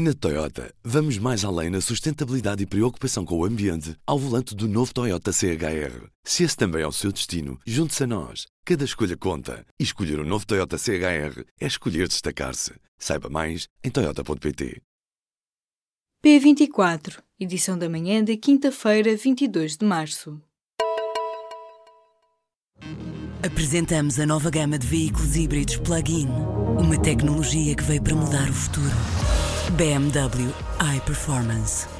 Na Toyota, vamos mais além na sustentabilidade e preocupação com o ambiente ao volante do novo Toyota CHR. Se esse também é o seu destino, junte-se a nós. Cada escolha conta. E escolher o um novo Toyota CHR é escolher destacar-se. Saiba mais em Toyota.pt. P24, edição da manhã de quinta-feira, 22 de março. Apresentamos a nova gama de veículos híbridos plug-in. Uma tecnologia que veio para mudar o futuro. BMW iPerformance.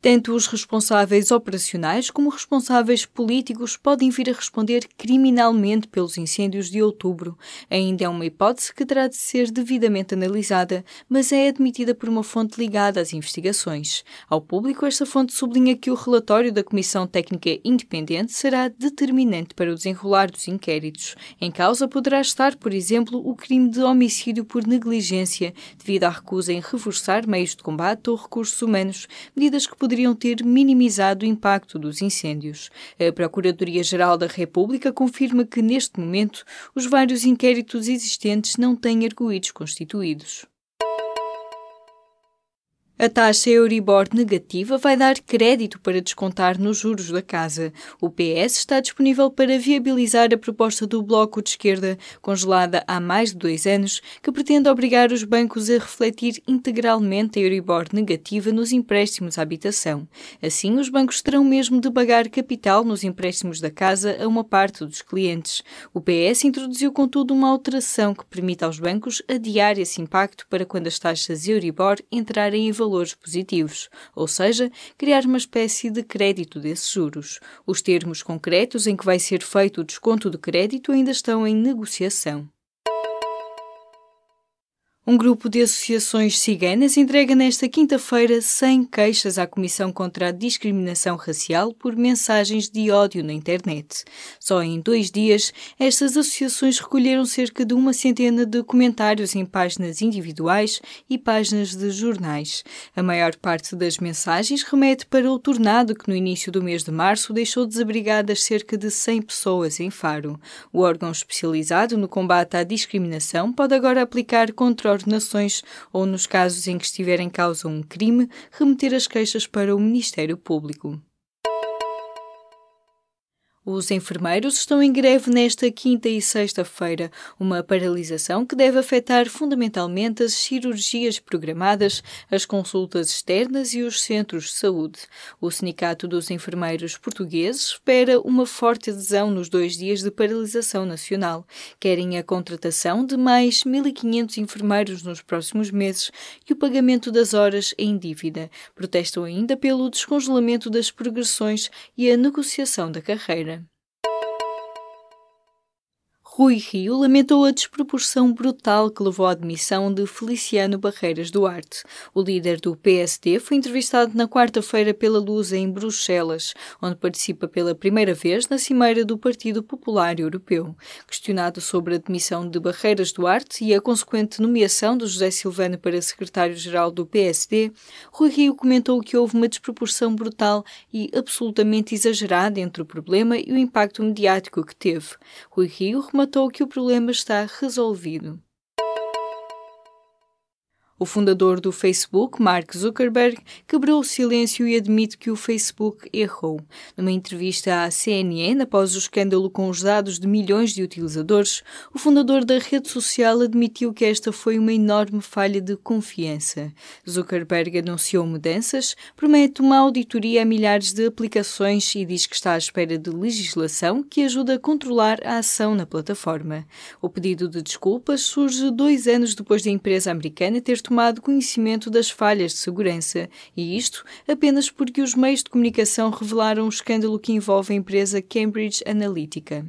Tanto os responsáveis operacionais como responsáveis políticos podem vir a responder criminalmente pelos incêndios de outubro. Ainda é uma hipótese que terá de ser devidamente analisada, mas é admitida por uma fonte ligada às investigações. Ao público, esta fonte sublinha que o relatório da Comissão Técnica Independente será determinante para o desenrolar dos inquéritos. Em causa poderá estar, por exemplo, o crime de homicídio por negligência, devido à recusa em reforçar meios de combate ou recursos humanos, medidas que poderiam poderiam ter minimizado o impacto dos incêndios. A Procuradoria-Geral da República confirma que, neste momento, os vários inquéritos existentes não têm arguídos constituídos. A taxa Euribor negativa vai dar crédito para descontar nos juros da casa. O PS está disponível para viabilizar a proposta do Bloco de Esquerda, congelada há mais de dois anos, que pretende obrigar os bancos a refletir integralmente a Euribor negativa nos empréstimos à habitação. Assim, os bancos terão mesmo de pagar capital nos empréstimos da casa a uma parte dos clientes. O PS introduziu, contudo, uma alteração que permite aos bancos adiar esse impacto para quando as taxas Euribor entrarem em valor valores positivos, ou seja, criar uma espécie de crédito desses juros. Os termos concretos em que vai ser feito o desconto de crédito ainda estão em negociação. Um grupo de associações ciganas entrega nesta quinta-feira 100 queixas à Comissão contra a Discriminação Racial por mensagens de ódio na internet. Só em dois dias, estas associações recolheram cerca de uma centena de comentários em páginas individuais e páginas de jornais. A maior parte das mensagens remete para o tornado que no início do mês de março deixou desabrigadas cerca de 100 pessoas em Faro. O órgão especializado no combate à discriminação pode agora aplicar controle ordenações ou, nos casos em que estiver em causa um crime, remeter as queixas para o Ministério Público. Os enfermeiros estão em greve nesta quinta e sexta-feira, uma paralisação que deve afetar fundamentalmente as cirurgias programadas, as consultas externas e os centros de saúde. O Sindicato dos Enfermeiros Portugueses espera uma forte adesão nos dois dias de paralisação nacional. Querem a contratação de mais 1.500 enfermeiros nos próximos meses e o pagamento das horas em dívida. Protestam ainda pelo descongelamento das progressões e a negociação da carreira. Rui Rio lamentou a desproporção brutal que levou à admissão de Feliciano Barreiras Duarte. O líder do PSD foi entrevistado na quarta-feira pela Luz em Bruxelas, onde participa pela primeira vez na cimeira do Partido Popular Europeu. Questionado sobre a admissão de Barreiras Duarte e a consequente nomeação de José Silvano para secretário-geral do PSD, Rui Rio comentou que houve uma desproporção brutal e absolutamente exagerada entre o problema e o impacto mediático que teve. Rui Rio rematou que o problema está resolvido. O fundador do Facebook, Mark Zuckerberg, quebrou o silêncio e admite que o Facebook errou. Numa entrevista à CNN, após o escândalo com os dados de milhões de utilizadores, o fundador da rede social admitiu que esta foi uma enorme falha de confiança. Zuckerberg anunciou mudanças, promete uma auditoria a milhares de aplicações e diz que está à espera de legislação que ajuda a controlar a ação na plataforma. O pedido de desculpas surge dois anos depois da empresa americana ter tomado conhecimento das falhas de segurança, e isto apenas porque os meios de comunicação revelaram o um escândalo que envolve a empresa Cambridge Analytica.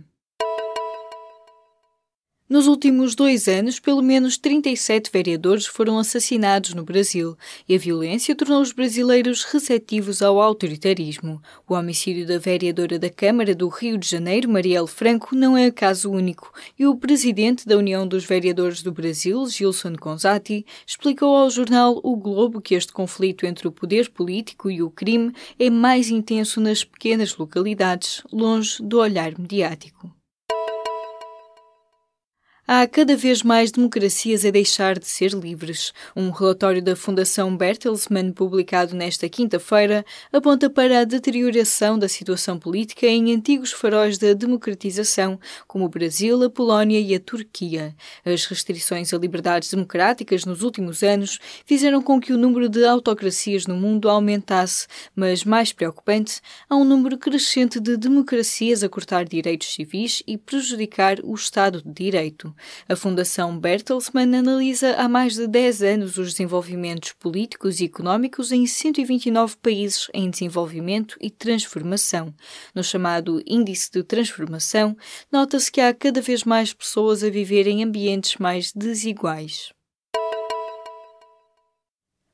Nos últimos dois anos, pelo menos 37 vereadores foram assassinados no Brasil e a violência tornou os brasileiros receptivos ao autoritarismo. O homicídio da vereadora da Câmara do Rio de Janeiro, Marielle Franco, não é caso único e o presidente da União dos Vereadores do Brasil, Gilson Gonzatti, explicou ao jornal O Globo que este conflito entre o poder político e o crime é mais intenso nas pequenas localidades, longe do olhar mediático. Há cada vez mais democracias a deixar de ser livres. Um relatório da Fundação Bertelsmann, publicado nesta quinta-feira, aponta para a deterioração da situação política em antigos faróis da democratização, como o Brasil, a Polónia e a Turquia. As restrições a liberdades democráticas nos últimos anos fizeram com que o número de autocracias no mundo aumentasse, mas, mais preocupante, há um número crescente de democracias a cortar direitos civis e prejudicar o Estado de Direito. A Fundação Bertelsmann analisa há mais de 10 anos os desenvolvimentos políticos e económicos em 129 países em desenvolvimento e transformação. No chamado Índice de Transformação, nota-se que há cada vez mais pessoas a viver em ambientes mais desiguais.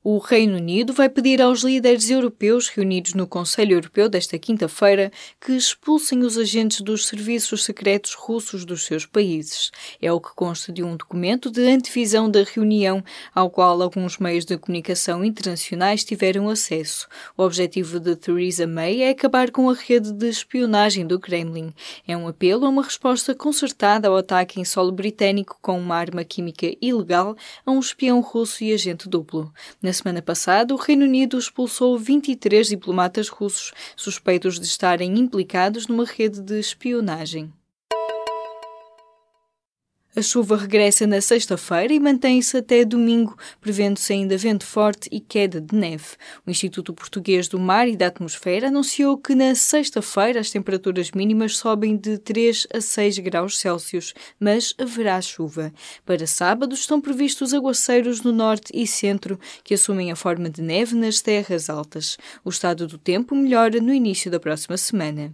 O Reino Unido vai pedir aos líderes europeus reunidos no Conselho Europeu desta quinta-feira que expulsem os agentes dos serviços secretos russos dos seus países. É o que consta de um documento de antevisão da reunião, ao qual alguns meios de comunicação internacionais tiveram acesso. O objetivo de Theresa May é acabar com a rede de espionagem do Kremlin. É um apelo a uma resposta concertada ao ataque em solo britânico com uma arma química ilegal a um espião russo e agente duplo. Na na semana passada, o Reino Unido expulsou 23 diplomatas russos suspeitos de estarem implicados numa rede de espionagem. A chuva regressa na sexta-feira e mantém-se até domingo, prevendo-se ainda vento forte e queda de neve. O Instituto Português do Mar e da Atmosfera anunciou que na sexta-feira as temperaturas mínimas sobem de 3 a 6 graus Celsius, mas haverá chuva. Para sábado estão previstos aguaceiros no norte e centro, que assumem a forma de neve nas terras altas. O estado do tempo melhora no início da próxima semana.